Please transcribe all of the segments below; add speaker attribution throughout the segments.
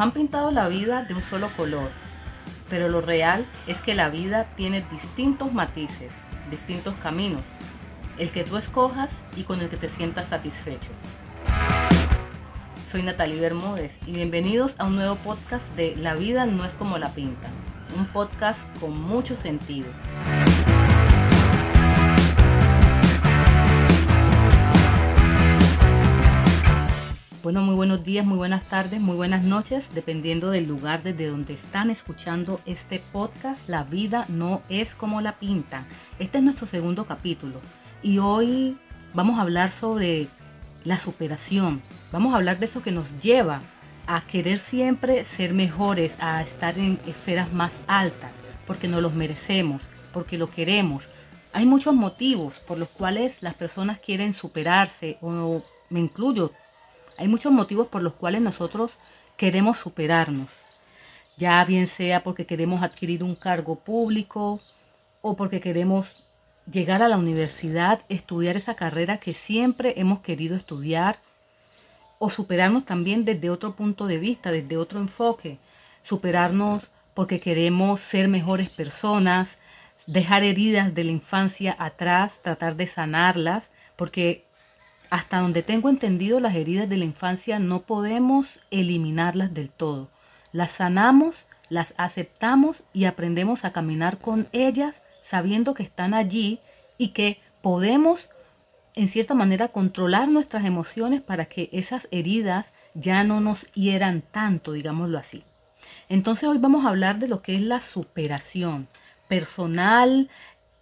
Speaker 1: Nos han pintado la vida de un solo color, pero lo real es que la vida tiene distintos matices, distintos caminos, el que tú escojas y con el que te sientas satisfecho. Soy Natalie Bermúdez y bienvenidos a un nuevo podcast de La vida no es como la pintan, un podcast con mucho sentido. Bueno, muy buenos días, muy buenas tardes, muy buenas noches, dependiendo del lugar desde donde están escuchando este podcast. La vida no es como la pintan. Este es nuestro segundo capítulo y hoy vamos a hablar sobre la superación. Vamos a hablar de eso que nos lleva a querer siempre ser mejores, a estar en esferas más altas, porque nos los merecemos, porque lo queremos. Hay muchos motivos por los cuales las personas quieren superarse, o me incluyo, hay muchos motivos por los cuales nosotros queremos superarnos. Ya bien sea porque queremos adquirir un cargo público o porque queremos llegar a la universidad, estudiar esa carrera que siempre hemos querido estudiar o superarnos también desde otro punto de vista, desde otro enfoque. Superarnos porque queremos ser mejores personas, dejar heridas de la infancia atrás, tratar de sanarlas, porque hasta donde tengo entendido, las heridas de la infancia no podemos eliminarlas del todo. Las sanamos, las aceptamos y aprendemos a caminar con ellas sabiendo que están allí y que podemos en cierta manera controlar nuestras emociones para que esas heridas ya no nos hieran tanto, digámoslo así. Entonces hoy vamos a hablar de lo que es la superación personal,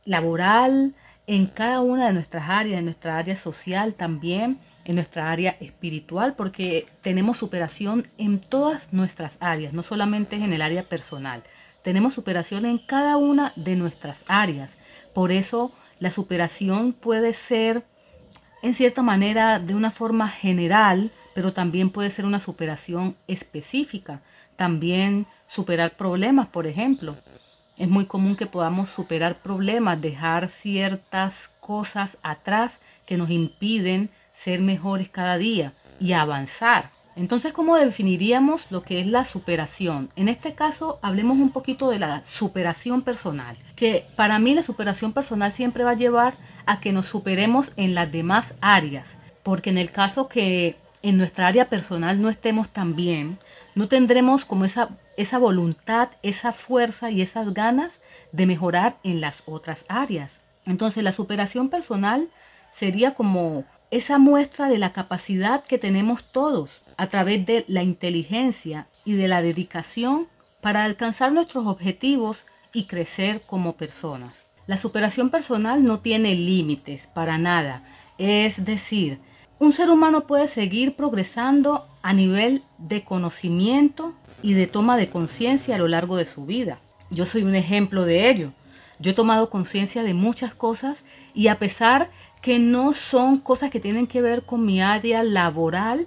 Speaker 1: laboral, en cada una de nuestras áreas, en nuestra área social también, en nuestra área espiritual, porque tenemos superación en todas nuestras áreas, no solamente en el área personal. Tenemos superación en cada una de nuestras áreas. Por eso la superación puede ser, en cierta manera, de una forma general, pero también puede ser una superación específica. También superar problemas, por ejemplo. Es muy común que podamos superar problemas, dejar ciertas cosas atrás que nos impiden ser mejores cada día y avanzar. Entonces, ¿cómo definiríamos lo que es la superación? En este caso, hablemos un poquito de la superación personal, que para mí la superación personal siempre va a llevar a que nos superemos en las demás áreas, porque en el caso que en nuestra área personal no estemos tan bien, no tendremos como esa esa voluntad, esa fuerza y esas ganas de mejorar en las otras áreas. Entonces la superación personal sería como esa muestra de la capacidad que tenemos todos a través de la inteligencia y de la dedicación para alcanzar nuestros objetivos y crecer como personas. La superación personal no tiene límites para nada. Es decir, un ser humano puede seguir progresando a nivel de conocimiento y de toma de conciencia a lo largo de su vida. Yo soy un ejemplo de ello. Yo he tomado conciencia de muchas cosas y a pesar que no son cosas que tienen que ver con mi área laboral,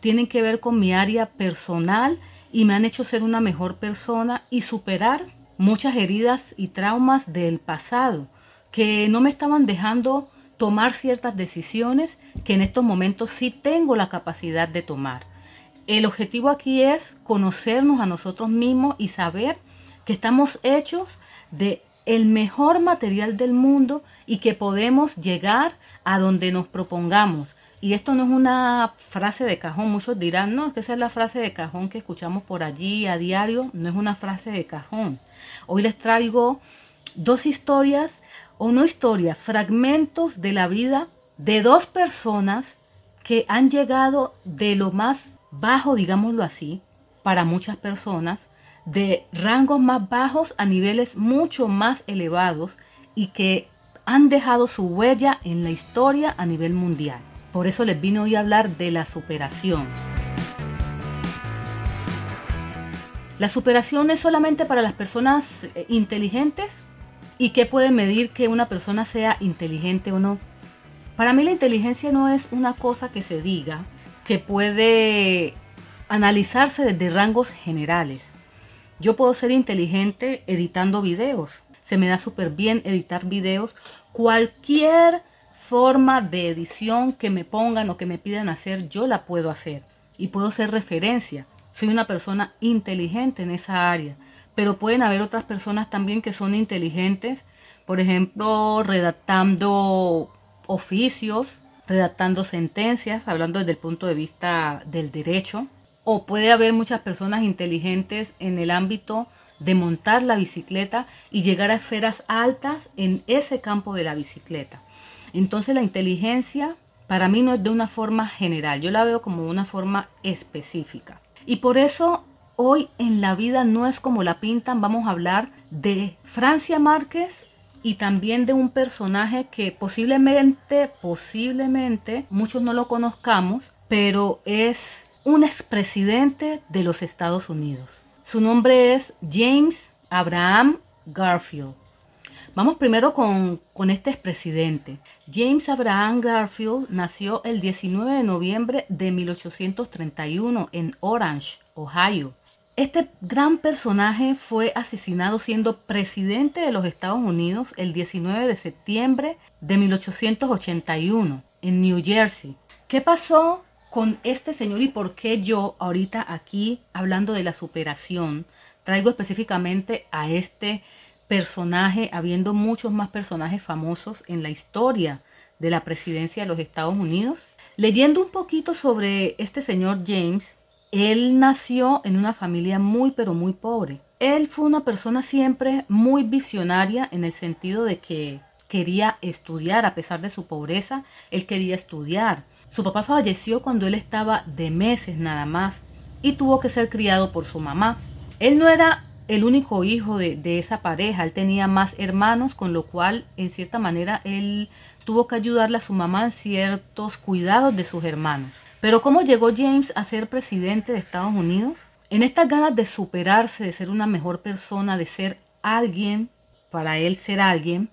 Speaker 1: tienen que ver con mi área personal y me han hecho ser una mejor persona y superar muchas heridas y traumas del pasado que no me estaban dejando tomar ciertas decisiones que en estos momentos sí tengo la capacidad de tomar. El objetivo aquí es conocernos a nosotros mismos y saber que estamos hechos de el mejor material del mundo y que podemos llegar a donde nos propongamos. Y esto no es una frase de cajón. Muchos dirán, no, es que esa es la frase de cajón que escuchamos por allí a diario. No es una frase de cajón. Hoy les traigo dos historias, o no historias, fragmentos de la vida de dos personas que han llegado de lo más bajo, digámoslo así, para muchas personas, de rangos más bajos a niveles mucho más elevados y que han dejado su huella en la historia a nivel mundial. Por eso les vine hoy a hablar de la superación. La superación es solamente para las personas eh, inteligentes y qué puede medir que una persona sea inteligente o no. Para mí la inteligencia no es una cosa que se diga, que puede analizarse desde rangos generales. Yo puedo ser inteligente editando videos. Se me da súper bien editar videos. Cualquier forma de edición que me pongan o que me pidan hacer, yo la puedo hacer. Y puedo ser referencia. soy una persona inteligente en esa área, pero pueden haber otras personas también que son inteligentes, por ejemplo, redactando oficios, redactando sentencias, hablando desde el punto de vista del derecho, o puede haber muchas personas inteligentes en el ámbito de montar la bicicleta y llegar a esferas altas en ese campo de la bicicleta. Entonces la inteligencia para mí no es de una forma general, yo la veo como una forma específica. Y por eso hoy en la vida no es como la pintan, vamos a hablar de Francia Márquez y también de un personaje que posiblemente, posiblemente muchos no lo conozcamos, pero es un expresidente de los Estados Unidos. Su nombre es James Abraham Garfield. Vamos primero con, con este expresidente. James Abraham Garfield nació el 19 de noviembre de 1831 en Orange, Ohio. Este gran personaje fue asesinado siendo presidente de los Estados Unidos el 19 de septiembre de 1881 en New Jersey. ¿Qué pasó con este señor y por qué yo ahorita aquí hablando de la superación traigo específicamente a este personaje, habiendo muchos más personajes famosos en la historia de la presidencia de los Estados Unidos. Leyendo un poquito sobre este señor James, él nació en una familia muy pero muy pobre. Él fue una persona siempre muy visionaria en el sentido de que quería estudiar a pesar de su pobreza, él quería estudiar. Su papá falleció cuando él estaba de meses nada más y tuvo que ser criado por su mamá. Él no era el único hijo de, esa pareja. Él tenía más hermanos, con lo cual, en cierta manera, él tuvo que ayudarle a su mamá en ciertos cuidados de sus hermanos. Pero ¿cómo llegó James a ser presidente de Estados Unidos? En estas ganas de superarse, de ser una mejor persona, de ser alguien, para él ser alguien,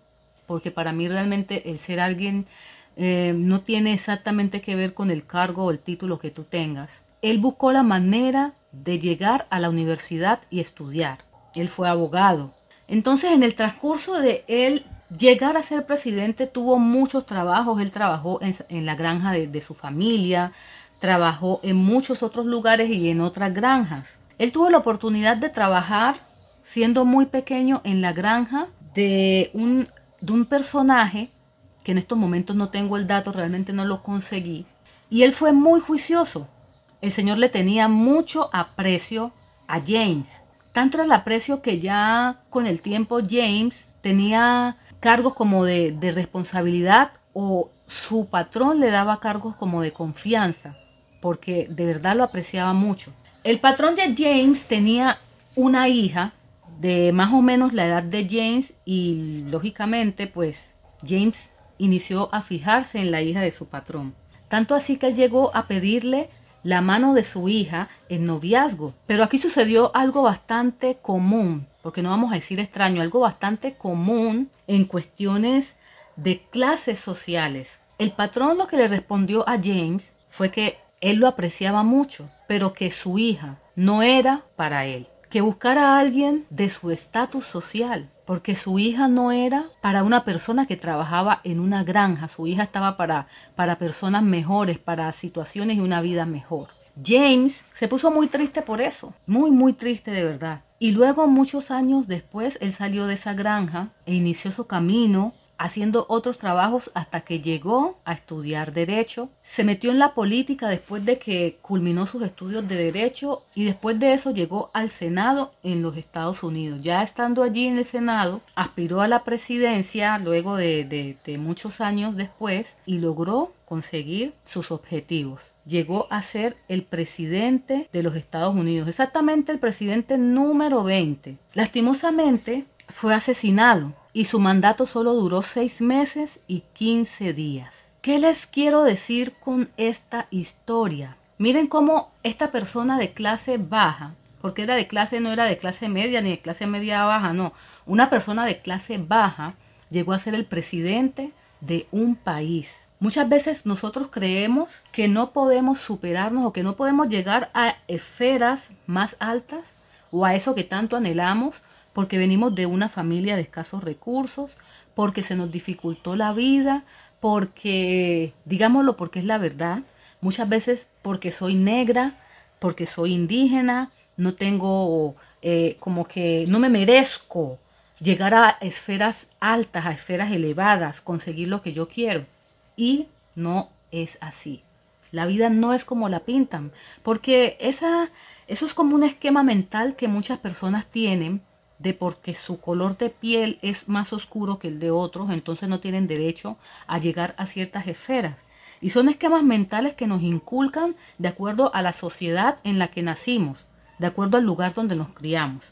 Speaker 1: porque para mí realmente el ser alguien eh, no tiene exactamente que ver con el cargo o el título que tú tengas. Él buscó la manera de llegar a la universidad y estudiar. Él fue abogado. Entonces, en el transcurso de él llegar a ser presidente, tuvo muchos trabajos. Él trabajó en, la granja de, de su familia, trabajó en muchos otros lugares y en otras granjas. Él tuvo la oportunidad de trabajar siendo muy pequeño en la granja de un, de un personaje que en estos momentos no tengo el dato, realmente no lo conseguí. Y él fue muy juicioso. El Señor le tenía mucho aprecio a James. Tanto el aprecio que ya con el tiempo James tenía cargos como de, responsabilidad o su patrón le daba cargos como de confianza, porque de verdad lo apreciaba mucho. El patrón de James tenía una hija de más o menos la edad de James y lógicamente pues James inició a fijarse en la hija de su patrón. Tanto así que él llegó a pedirle la mano de su hija en noviazgo. Pero aquí sucedió algo bastante común, porque no vamos a decir extraño, algo bastante común en cuestiones de clases sociales. El patrón lo que le respondió a James fue que él lo apreciaba mucho, pero que su hija no era para él, que buscara a alguien de su estatus social, porque su hija no era para una persona que trabajaba en una granja, su hija estaba para, para personas mejores, para situaciones y una vida mejor. James se puso muy triste por eso, muy, muy triste de verdad. Y luego, muchos años después, él salió de esa granja e inició su camino haciendo otros trabajos hasta que llegó a estudiar derecho. Se metió en la política después de que culminó sus estudios de derecho y después de eso llegó al Senado en los Estados Unidos. Ya estando allí en el Senado, aspiró a la presidencia luego de, muchos años después y logró conseguir sus objetivos llegó a ser el presidente de los Estados Unidos, exactamente el presidente número 20. Lastimosamente fue asesinado y su mandato solo duró seis meses y 15 días. ¿Qué les quiero decir con esta historia? Miren cómo esta persona de clase baja, porque era de clase, no era de clase media ni de clase media baja, no, una persona de clase baja llegó a ser el presidente de un país. Muchas veces nosotros creemos que no podemos superarnos o que no podemos llegar a esferas más altas o a eso que tanto anhelamos porque venimos de una familia de escasos recursos, porque se nos dificultó la vida, porque, digámoslo porque es la verdad, muchas veces porque soy negra, porque soy indígena, no tengo eh, como que no me merezco llegar a esferas altas, a esferas elevadas, conseguir lo que yo quiero. Y no es así. La vida no es como la pintan, porque esa, eso es como un esquema mental que muchas personas tienen de porque su color de piel es más oscuro que el de otros, entonces no tienen derecho a llegar a ciertas esferas. Y son esquemas mentales que nos inculcan de acuerdo a la sociedad en la que nacimos, de acuerdo al lugar donde nos criamos.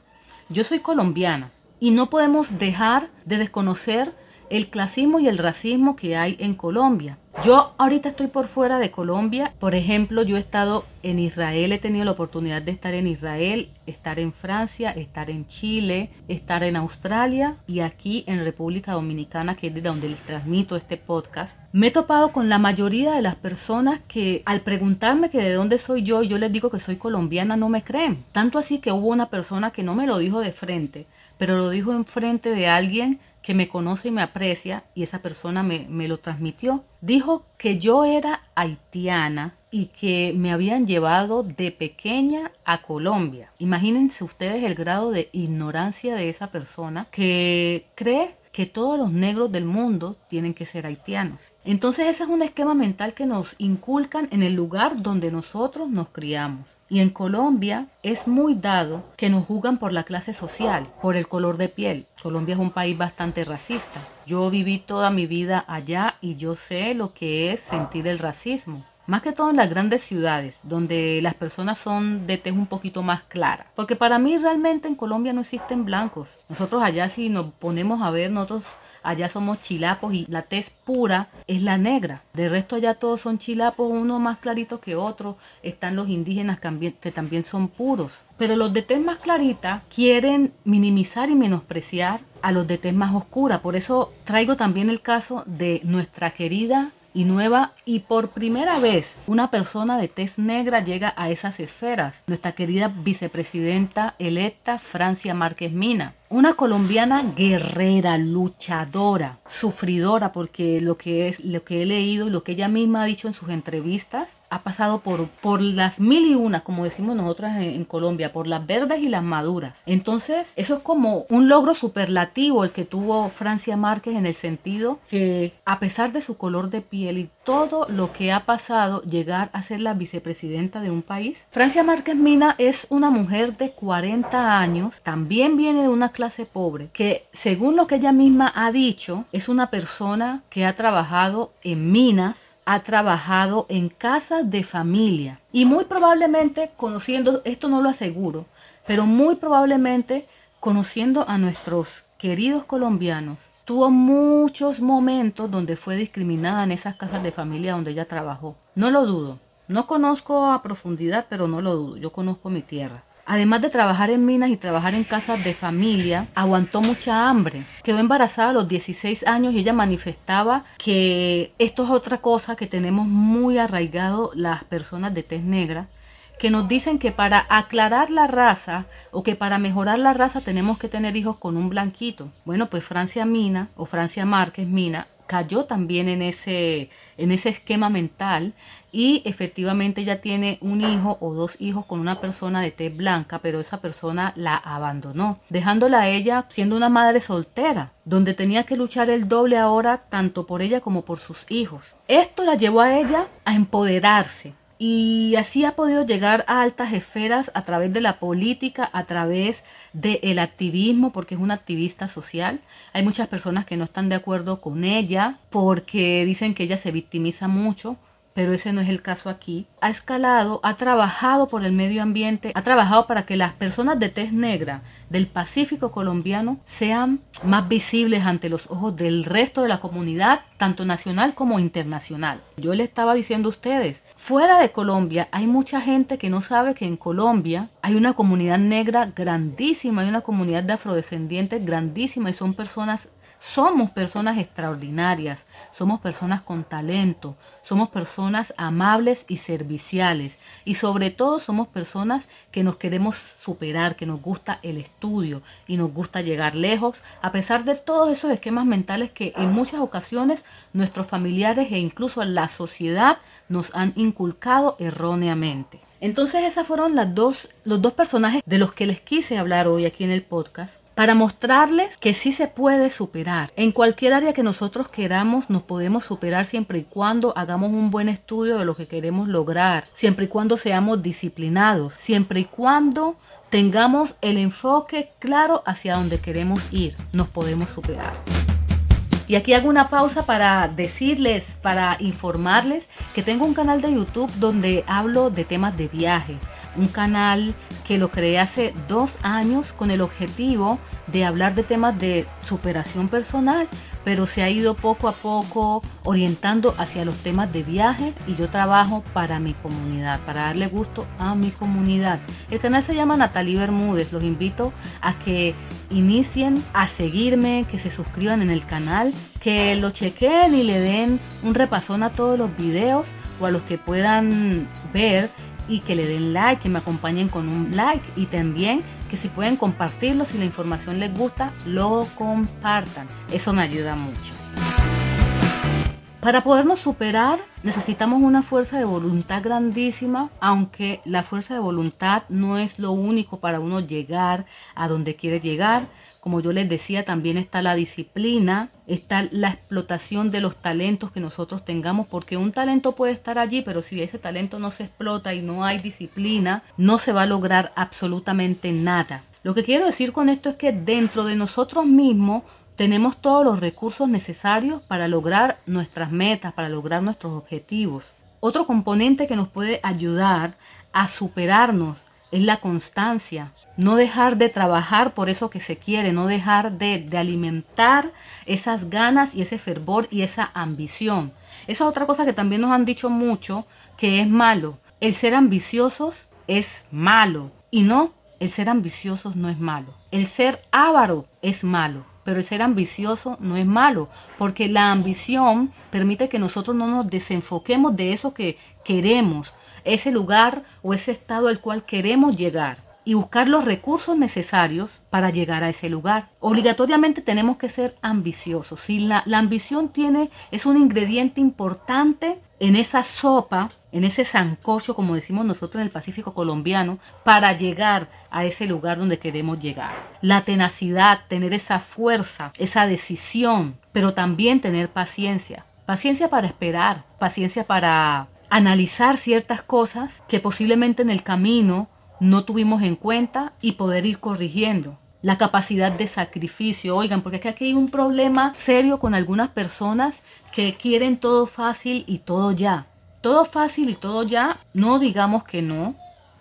Speaker 1: Yo soy colombiana y no podemos dejar de desconocer el clasismo y el racismo que hay en Colombia. Yo ahorita estoy por fuera de Colombia. Por ejemplo, yo he estado en Israel, he tenido la oportunidad de estar en Israel, estar en Francia, estar en Chile, estar en Australia y aquí en República Dominicana, que es de donde les transmito este podcast. Me he topado con la mayoría de las personas que al preguntarme que de dónde soy yo, yo les digo que soy colombiana, no me creen. Tanto así que hubo una persona que no me lo dijo de frente, pero lo dijo en frente de alguien que me conoce y me aprecia, y esa persona me, lo transmitió. Dijo que yo era haitiana y que me habían llevado de pequeña a Colombia. Imagínense ustedes el grado de ignorancia de esa persona que cree que todos los negros del mundo tienen que ser haitianos. Entonces ese es un esquema mental que nos inculcan en el lugar donde nosotros nos criamos. Y en Colombia es muy dado que nos juzgan por la clase social, por el color de piel. Colombia es un país bastante racista. Yo viví toda mi vida allá y yo sé lo que es sentir el racismo. Más que todo en las grandes ciudades, donde las personas son de tez un poquito más clara. Porque para mí realmente en Colombia no existen blancos. Nosotros allá si nos ponemos a ver, nosotros allá somos chilapos y la tez pura es la negra. De resto allá todos son chilapos, uno más clarito que otro. Están los indígenas que también son puros. Pero los de tez más clarita quieren minimizar y menospreciar a los de tez más oscura. Por eso traigo también el caso de nuestra querida y nueva y por primera vez una persona de tez negra llega a esas esferas. Nuestra querida vicepresidenta electa Francia Márquez Mina. Una colombiana guerrera, luchadora, sufridora, porque lo que es lo que he leído y lo que ella misma ha dicho en sus entrevistas ha pasado por, por las mil y una, como decimos nosotras en, Colombia, por las verdes y las maduras. Entonces, eso es como un logro superlativo el que tuvo Francia Márquez en el sentido que a pesar de su color de piel y todo lo que ha pasado, llegar a ser la vicepresidenta de un país. Francia Márquez Mina es una mujer de 40 años, también viene de una clase pobre, que según lo que ella misma ha dicho, es una persona que ha trabajado en minas, ha trabajado en casas de familia y muy probablemente conociendo, esto no lo aseguro, pero muy probablemente conociendo a nuestros queridos colombianos, tuvo muchos momentos donde fue discriminada en esas casas de familia donde ella trabajó. No lo dudo. No conozco a profundidad, pero no lo dudo. Yo conozco mi tierra. Además de trabajar en minas y trabajar en casas de familia, aguantó mucha hambre. Quedó embarazada a los 16 años y ella manifestaba que esto es otra cosa que tenemos muy arraigado las personas de tez negra, que nos dicen que para aclarar la raza o que para mejorar la raza tenemos que tener hijos con un blanquito. Bueno, pues Francia Mina o Francia Márquez Mina cayó también en ese, en ese esquema mental y efectivamente ella tiene un hijo o dos hijos con una persona de tez blanca, pero esa persona la abandonó, dejándola a ella siendo una madre soltera, donde tenía que luchar el doble ahora tanto por ella como por sus hijos. Esto la llevó a ella a empoderarse, y así ha podido llegar a altas esferas a través de la política, a través del activismo, porque es una activista social. Hay muchas personas que no están de acuerdo con ella porque dicen que ella se victimiza mucho, pero ese no es el caso aquí. Ha escalado, ha trabajado por el medio ambiente, ha trabajado para que las personas de tez negra del Pacífico colombiano sean más visibles ante los ojos del resto de la comunidad, tanto nacional como internacional. Yo le estaba diciendo a ustedes, fuera de Colombia hay mucha gente que no sabe que en Colombia hay una comunidad negra grandísima, hay una comunidad de afrodescendientes grandísima y son personas somos personas extraordinarias, somos personas con talento, somos personas amables y serviciales y sobre todo somos personas que nos queremos superar, que nos gusta el estudio y nos gusta llegar lejos, a pesar de todos esos esquemas mentales que en muchas ocasiones nuestros familiares e incluso la sociedad nos han inculcado erróneamente. Entonces esas fueron las dos, los dos personajes de los que les quise hablar hoy aquí en el podcast para mostrarles que sí se puede superar. En cualquier área que nosotros queramos nos podemos superar siempre y cuando hagamos un buen estudio de lo que queremos lograr, siempre y cuando seamos disciplinados, siempre y cuando tengamos el enfoque claro hacia donde queremos ir, nos podemos superar. Y aquí hago una pausa para decirles, para informarles que tengo un canal de YouTube donde hablo de temas de viaje. Un canal que lo creé hace dos años con el objetivo de hablar de temas de superación personal, pero se ha ido poco a poco orientando hacia los temas de viaje y yo trabajo para mi comunidad, para darle gusto a mi comunidad. El canal se llama Natalie Bermúdez. Los invito a que inicien a seguirme, que se suscriban en el canal, que lo chequen y le den un repasón a todos los videos o a los que puedan ver y que le den like, que me acompañen con un like y también que si pueden compartirlo, si la información les gusta, lo compartan. Eso me ayuda mucho. Para podernos superar necesitamos una fuerza de voluntad grandísima, aunque la fuerza de voluntad no es lo único para uno llegar a donde quiere llegar. Como yo les decía, también está la disciplina, está la explotación de los talentos que nosotros tengamos, porque un talento puede estar allí, pero si ese talento no se explota y no hay disciplina, no se va a lograr absolutamente nada. Lo que quiero decir con esto es que dentro de nosotros mismos tenemos todos los recursos necesarios para lograr nuestras metas, para lograr nuestros objetivos. Otro componente que nos puede ayudar a superarnos es la constancia. No dejar de trabajar por eso que se quiere, no dejar de, alimentar esas ganas y ese fervor y esa ambición. Esa es otra cosa que también nos han dicho mucho, que es malo. El ser ambiciosos es malo. Y no, el ser ambiciosos no es malo. El ser avaro es malo pero el ser ambicioso no es malo, porque la ambición permite que nosotros no nos desenfoquemos de eso que queremos, ese lugar o ese estado al cual queremos llegar y buscar los recursos necesarios para llegar a ese lugar. Obligatoriamente tenemos que ser ambiciosos. Si la, ambición tiene, es un ingrediente importante en esa sopa, en ese sancocho, como decimos nosotros en el Pacífico colombiano, para llegar a ese lugar donde queremos llegar. La tenacidad, tener esa fuerza, esa decisión, pero también tener paciencia. Paciencia para esperar, paciencia para analizar ciertas cosas que posiblemente en el camino no tuvimos en cuenta y poder ir corrigiendo. La capacidad de sacrificio, oigan, porque es que aquí hay un problema serio con algunas personas que quieren todo fácil y todo ya. Todo fácil y todo ya, no digamos que no.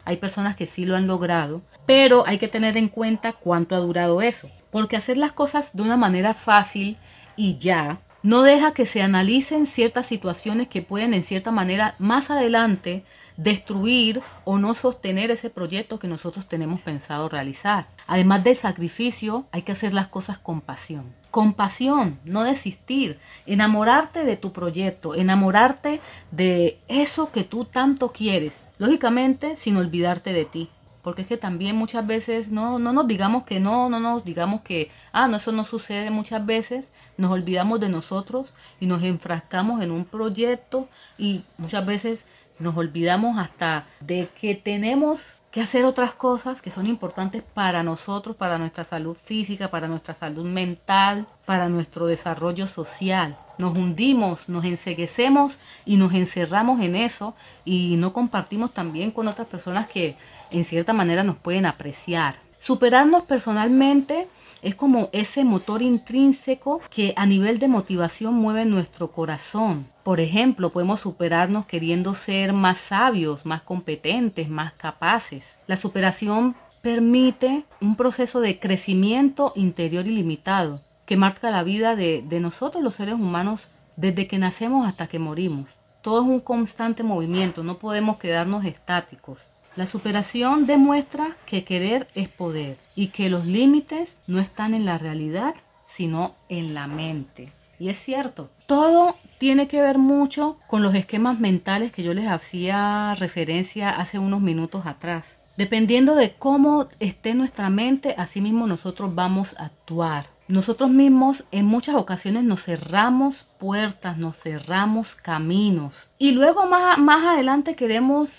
Speaker 1: Hay personas que sí lo han logrado, pero hay que tener en cuenta cuánto ha durado eso. Porque hacer las cosas de una manera fácil y ya no deja que se analicen ciertas situaciones que pueden en cierta manera más adelante destruir o no sostener ese proyecto que nosotros tenemos pensado realizar. Además del sacrificio, hay que hacer las cosas con pasión. Con pasión, no desistir, enamorarte de tu proyecto, enamorarte de eso que tú tanto quieres. Lógicamente, sin olvidarte de ti. Porque es que también muchas veces no, no nos digamos que no, no nos digamos que, ah, no, eso no sucede muchas veces. Nos olvidamos de nosotros y nos enfrascamos en un proyecto y muchas veces nos olvidamos hasta de que tenemos que hacer otras cosas que son importantes para nosotros, para nuestra salud física, para nuestra salud mental, para nuestro desarrollo social. Nos hundimos, nos enseguecemos y nos encerramos en eso y no compartimos también con otras personas que en cierta manera nos pueden apreciar. Superarnos personalmente es como ese motor intrínseco que a nivel de motivación mueve nuestro corazón. Por ejemplo, podemos superarnos queriendo ser más sabios, más competentes, más capaces. La superación permite un proceso de crecimiento interior ilimitado que marca la vida de, nosotros los seres humanos desde que nacemos hasta que morimos. Todo es un constante movimiento, no podemos quedarnos estáticos. La superación demuestra que querer es poder y que los límites no están en la realidad, sino en la mente. Y es cierto, todo tiene que ver mucho con los esquemas mentales que yo les hacía referencia hace unos minutos atrás. Dependiendo de cómo esté nuestra mente, así mismo nosotros vamos a actuar. Nosotros mismos en muchas ocasiones nos cerramos puertas, nos cerramos caminos. Y luego más, más adelante queremos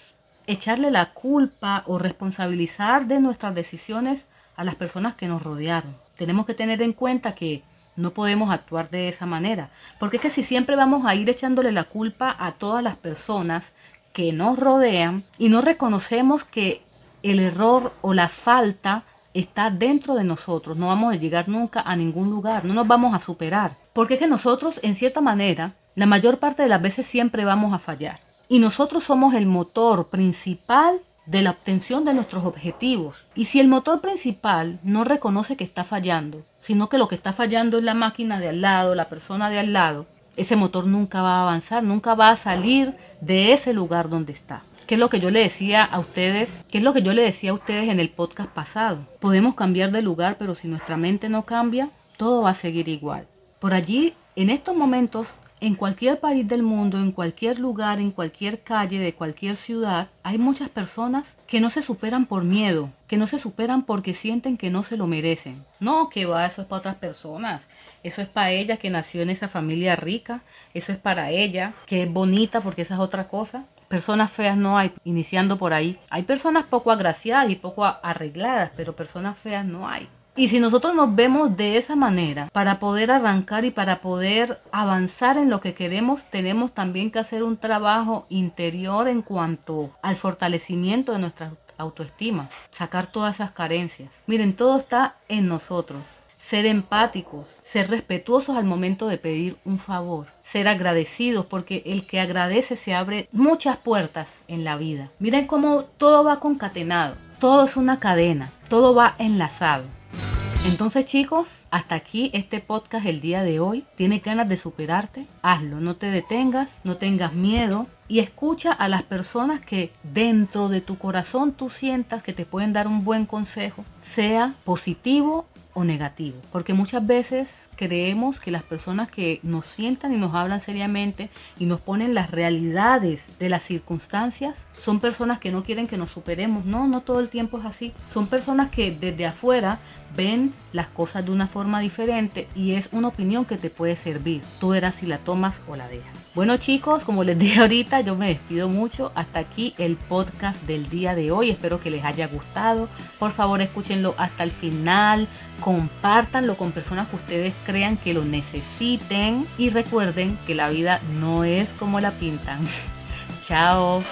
Speaker 1: echarle la culpa o responsabilizar de nuestras decisiones a las personas que nos rodearon. Tenemos que tener en cuenta que no podemos actuar de esa manera, porque es que si siempre vamos a ir echándole la culpa a todas las personas que nos rodean y no reconocemos que el error o la falta está dentro de nosotros, no vamos a llegar nunca a ningún lugar, no nos vamos a superar, porque es que nosotros en cierta manera, la mayor parte de las veces siempre vamos a fallar. Y nosotros somos el motor principal de la obtención de nuestros objetivos. Y si el motor principal no reconoce que está fallando, sino que lo que está fallando es la máquina de al lado, la persona de al lado, ese motor nunca va a avanzar, nunca va a salir de ese lugar donde está. ¿Qué es lo que yo le decía a ustedes? ¿Qué es lo que yo le decía a ustedes en el podcast pasado? Podemos cambiar de lugar, pero si nuestra mente no cambia, todo va a seguir igual. Por allí, en estos momentos, en cualquier país del mundo, en cualquier lugar, en cualquier calle de cualquier ciudad, hay muchas personas que no se superan por miedo, que no se superan porque sienten que no se lo merecen. No, que va, eso es para otras personas. Eso es para ella que nació en esa familia rica. Eso es para ella, que es bonita porque esa es otra cosa. Personas feas no hay, iniciando por ahí. Hay personas poco agraciadas y poco arregladas, pero personas feas no hay. Y si nosotros nos vemos de esa manera, para poder arrancar y para poder avanzar en lo que queremos, tenemos también que hacer un trabajo interior en cuanto al fortalecimiento de nuestra autoestima, sacar todas esas carencias. Miren, todo está en nosotros. Ser empáticos, ser respetuosos al momento de pedir un favor, ser agradecidos, porque el que agradece se abre muchas puertas en la vida. Miren cómo todo va concatenado, todo es una cadena, todo va enlazado. Entonces chicos, hasta aquí este podcast el día de hoy. ¿Tienes ganas de superarte? Hazlo, no te detengas, no tengas miedo y escucha a las personas que dentro de tu corazón tú sientas que te pueden dar un buen consejo, sea positivo o negativo. Porque muchas veces creemos que las personas que nos sientan y nos hablan seriamente y nos ponen las realidades de las circunstancias son personas que no quieren que nos superemos. No, no todo el tiempo es así. Son personas que desde afuera ven las cosas de una forma diferente y es una opinión que te puede servir. Tú verás si la tomas o la dejas. Bueno chicos, como les dije ahorita, yo me despido mucho. Hasta aquí el podcast del día de hoy. Espero que les haya gustado. Por favor, escúchenlo hasta el final. Compártanlo con personas que ustedes crean que lo necesiten. Y recuerden que la vida no es como la pintan. Chao.